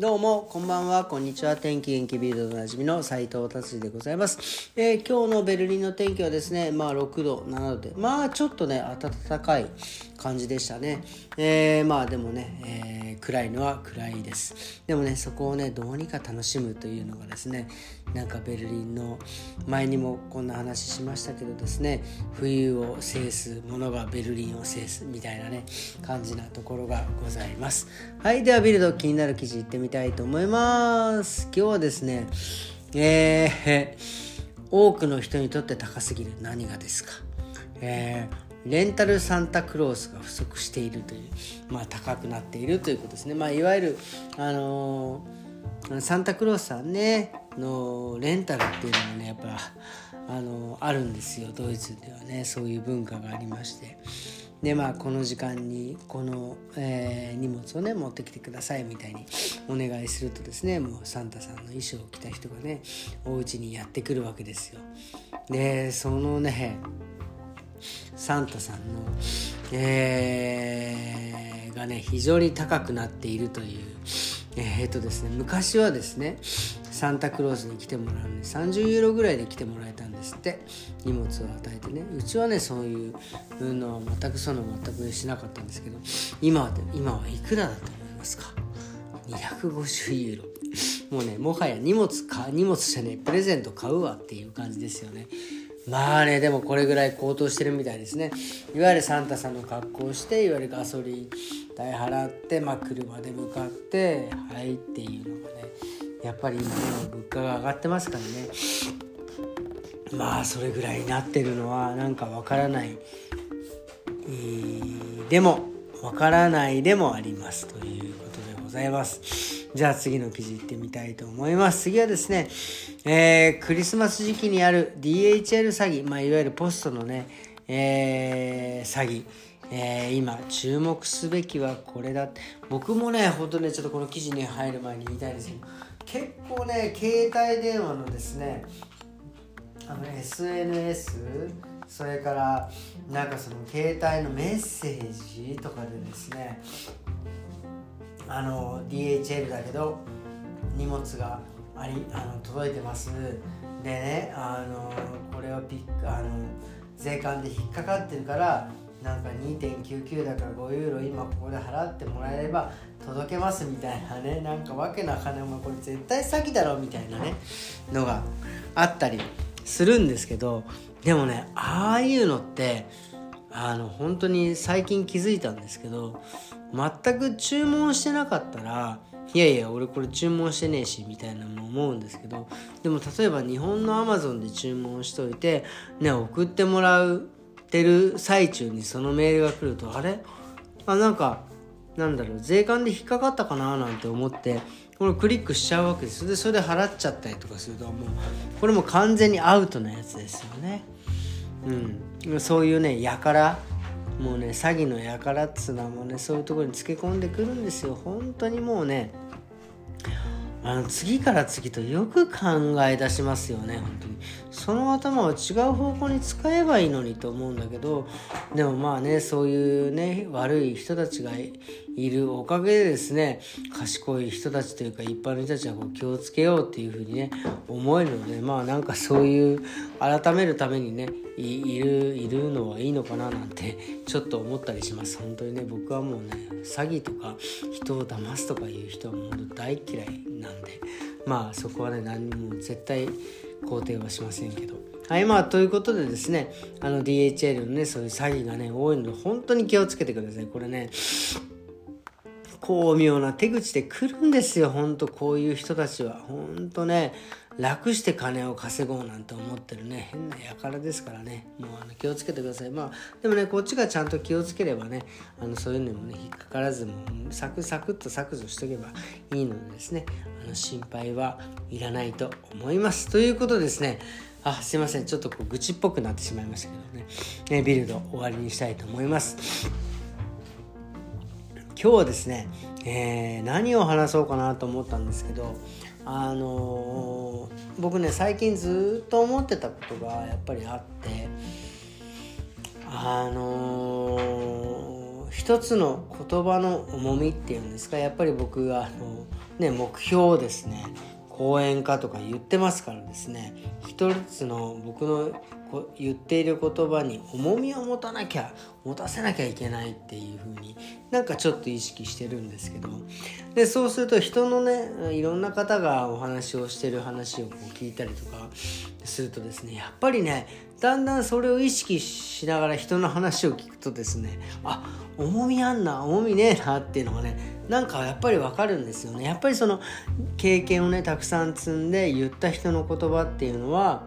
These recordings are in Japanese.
どうも、こんばんは、こんにちは。天気元気ビルドでおなじみの斉藤達治でございます、えー今日のベルリンの天気はですね、まあ6度、7度で、まあちょっとね、暖かい感じでしたね。えーまあでもね、えー暗いのは暗いです。でもね、そこをね、どうにか楽しむというのがですね、なんかベルリンの、前にもこんな話しましたけどですね、冬を制すものがベルリンを制すみたいなね、感じなところがございます。はい、ではビルド気になる記事いってみたいと思います。今日はですね、えー、多くの人にとって高すぎる何がですか、えーレンタルサンタクロースが不足しているという、まあ、高くなっているということですね、まあ、いわゆる、あのーサンタクロースさんねのレンタルっていうのがねやっぱ、あのーあるんですよ。ドイツではねそういう文化がありまして。でまあこの時間にこの、えー荷物をね持ってきてくださいみたいにお願いするとですねもうサンタさんの衣装を着た人がねお家にやってくるわけですよ。でそのねサンタさんの、えーがね非常に高くなっているというえーっとですね昔はですねサンタクロースに来てもらうのに30ユーロぐらいで来てもらえたんですって荷物を与えてね。うちはねそういうのは全くその全くしなかったんですけど今は今はいくらだと思いますか？250ユーロ。もうねもはや荷物か荷物じゃねえプレゼント買うわっていう感じですよね。まあねでもこれぐらい高騰してるみたいですね。いわゆるサンタさんの格好をしていわゆるガソリン代払って、まあ、車で向かってはいっていうのがねやっぱり今ね物価が上がってますからね。まあそれぐらいになってるのはなんかわからない、えーでもわからないでもあります。ということでございます。じゃあ次の記事いってみたいと思います。次はですね、えークリスマス時期にある DHL 詐欺、まあ、いわゆるポストのね、えー詐欺えー今注目すべきはこれだ。僕もね本当ねちょっとこの記事に入る前に言いたいんですけど結構ね携帯電話のですねあの SNS それからなんかその携帯のメッセージとかでですねあの DHL だけど荷物がありあの届いてます。でねあのこれはピッあの税関で引っかかってるからなんか2.99だから5ユーロ今ここで払ってもらえれば届けますみたいなねなんかわけな金お前これ絶対詐欺だろみたいなねのがあったりするんですけどでもねああいうのってあの本当に最近気づいたんですけど全く注文してなかったらいやいや俺これ注文してねえしみたいなのも思うんですけどでも例えば日本のアマゾンで注文しといてね送ってもらってる最中にそのメールが来るとあれ？あなんかなんだろう税関で引っかかったかななんて思ってこれクリックしちゃうわけです。でそれで払っちゃったりとかするともうこれも完全にアウトなやつですよね。うん。そういうねやからもうね詐欺のやからっつうのはもうねそういうところにつけ込んでくるんですよ。本当にもうねあの次から次とよく考え出しますよね。本当に。その頭を違う方向に使えばいいのにと思うんだけどでもまあねそういうね悪い人たちがいいるおかげでですね賢い人たちというか一般の人たちはこう気をつけようっていうふうにね思えるのでまあなんかそういう改めるためにねいいるいるのはいいのかななんてちょっと思ったりします。本当にね僕はもうね詐欺とか人を騙すとかいう人はもう大嫌いなんでまあそこはね何も絶対肯定はしませんけど。はいまあということでですねあの DHL のねそういう詐欺がね多いので本当に気をつけてください。これね巧妙な手口で来るんですよ。ほんとこういう人たちは。ほんとね楽して金を稼ごうなんて思ってるね。変な輩ですからね。もうあの気をつけてください。まあでもねこっちがちゃんと気をつければねあのそういうのにもね引っかからずもうサクサクっと削除しとけばいいのでですねあの心配はいらないと思います。ということでですね。あすいません。ちょっとこう愚痴っぽくなってしまいましたけどね。ねビルド終わりにしたいと思います。今日はですね、えー何を話そうかなと思ったんですけどあのー僕ね最近ずっと思ってたことがやっぱりあってあのー一つの言葉の重みっていうんですかやっぱり僕はあの、ね、目標をですね講演家とか言ってますからですね一つの僕の言っている言葉に重みを持たなきゃ持たせなきゃいけないっていう風になんかちょっと意識してるんですけど。でそうすると人のねいろんな方がお話をしてる話をこう聞いたりとかするとですねやっぱりねだんだんそれを意識しながら人の話を聞くとですねあ重みあんな重みねえなっていうのがねなんかやっぱりわかるんですよね。やっぱりその経験をねたくさん積んで言った人の言葉っていうのは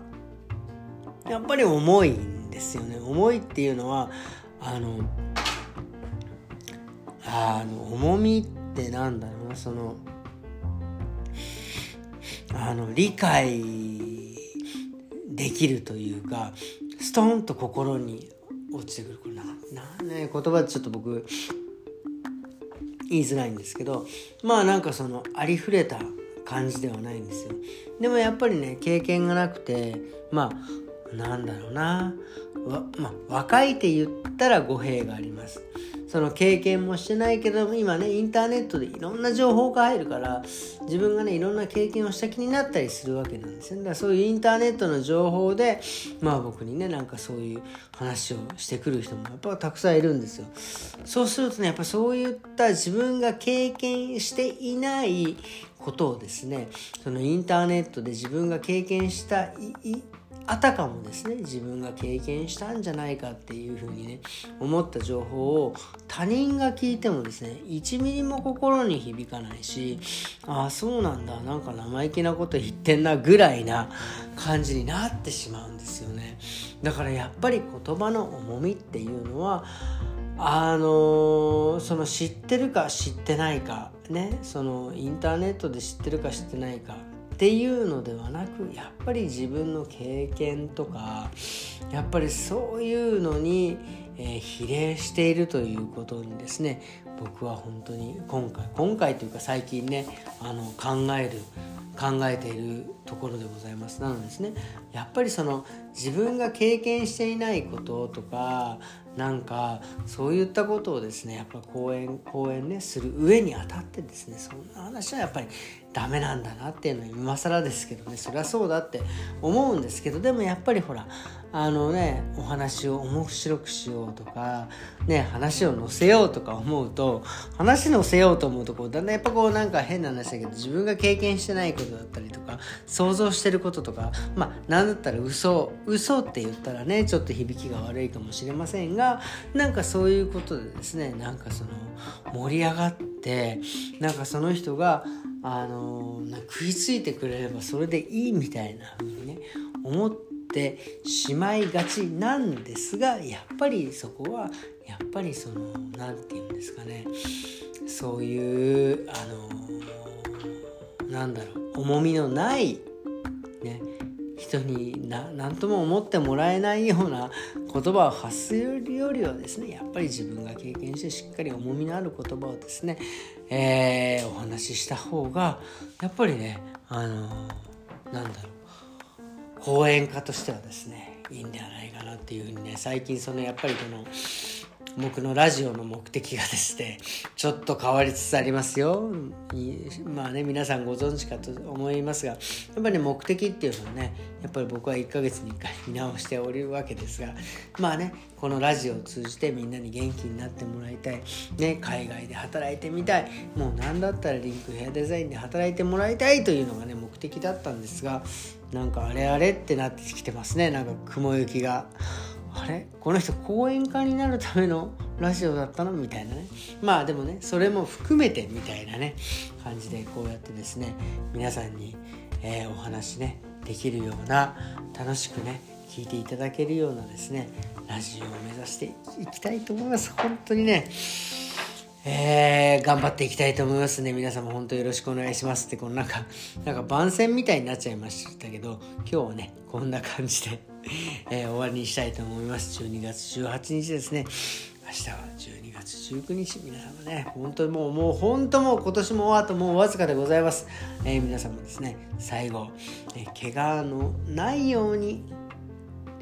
やっぱり重いんですよね。重いっていうのはあのあの重みってなんだろうな。そのあの理解できるというかストンと心に落ちてくる。これななね言葉でちょっと僕言いづらいんですけどまあなんかそのありふれた感じではないんですよ。でもやっぱりね経験がなくてまあなんだろうな。わ、まあ、若いって言ったら語弊があります。その経験もしてないけど今ねインターネットでいろんな情報が入るから自分がねいろんな経験をした気になったりするわけなんですよね。だからそういうインターネットの情報でまあ僕にねなんかそういう話をしてくる人もやっぱたくさんいるんですよ。そうするとねやっぱそういった自分が経験していないことをですねそのインターネットで自分が経験したあたかもですね自分が経験したんじゃないかっていうふうにね思った情報を他人が聞いてもですね1ミリも心に響かないしああそうなんだなんか生意気なこと言ってんなぐらいな感じになってしまうんですよね。だからやっぱり言葉の重みっていうのはあのその知ってるか知ってないかねそのインターネットで知ってるか知ってないかっていうのではなくやっぱり自分の経験とかやっぱりそういうのに、えー、比例しているということにですね僕は本当に今回今回というか最近ねあの考える考えているところでございます。なのでですねやっぱりその自分が経験していないこととかなんかそういったことをですねやっぱ講演講演ねする上にあたってですねそんな話はやっぱりダメなんだなっていうのは今更ですけどねそりゃそうだって思うんですけどでもやっぱりほらあのねお話を面白くしようとかね話を載せようとか思うと話載せようと思うとこうだんだんやっぱこうなんか変な話だけど自分が経験してないことだったりとか想像してることとかまあ何だったら嘘嘘って言ったらねちょっと響きが悪いかもしれませんがなんかそういうことでですねなんかその盛り上がってなんかその人があの食いついてくれればそれでいいみたいな風にね思ってしまいがちなんですがやっぱりそこはやっぱりその何て言うんですかねそういうあのなんだろう重みのないね人に何とも思ってもらえないような言葉を発するよりはですねやっぱり自分が経験してしっかり重みのある言葉をですね、えー、お話しした方がやっぱりねあのー、なんだろう講演家としてはですねいいんではないかなっていうふうにね最近そのやっぱりこの僕のラジオの目的がですねちょっと変わりつつありますよ。まあね皆さんご存知かと思いますがやっぱり、ね、目的っていうのはねやっぱり僕は1ヶ月に1回見直しておるわけですがまあねこのラジオを通じてみんなに元気になってもらいたい、ね、海外で働いてみたい。もう何だったらリンクヘアデザインで働いてもらいたいというのがね目的だったんですがなんかあれあれってなってきてますね。なんか雲行きが。あれ？この人講演家になるためのラジオだったの？みたいなね。まあでもねそれも含めてみたいなね感じでこうやってですね皆さんに、えー、お話ねできるような楽しくね聞いていただけるようなですねラジオを目指していきたいと思います。本当にね。えー、頑張っていきたいと思いますね。皆様本当よろしくお願いしますって、このなんか、なんか番宣みたいになっちゃいましたけど、今日はね、こんな感じで えー、終わりにしたいと思います。12月18日ですね。明日は12月19日。皆様ね、本当にもう、もう本当もう今年もあともうわずかでございます。えー、皆様ですね、最後、えー、怪我のないように、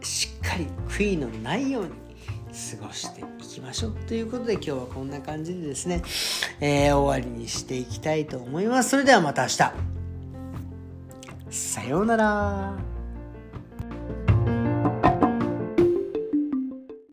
しっかり悔いのないように、過ごしていきましょうということで今日はこんな感じでですね、えー、終わりにしていきたいと思います。それではまた明日。さようなら。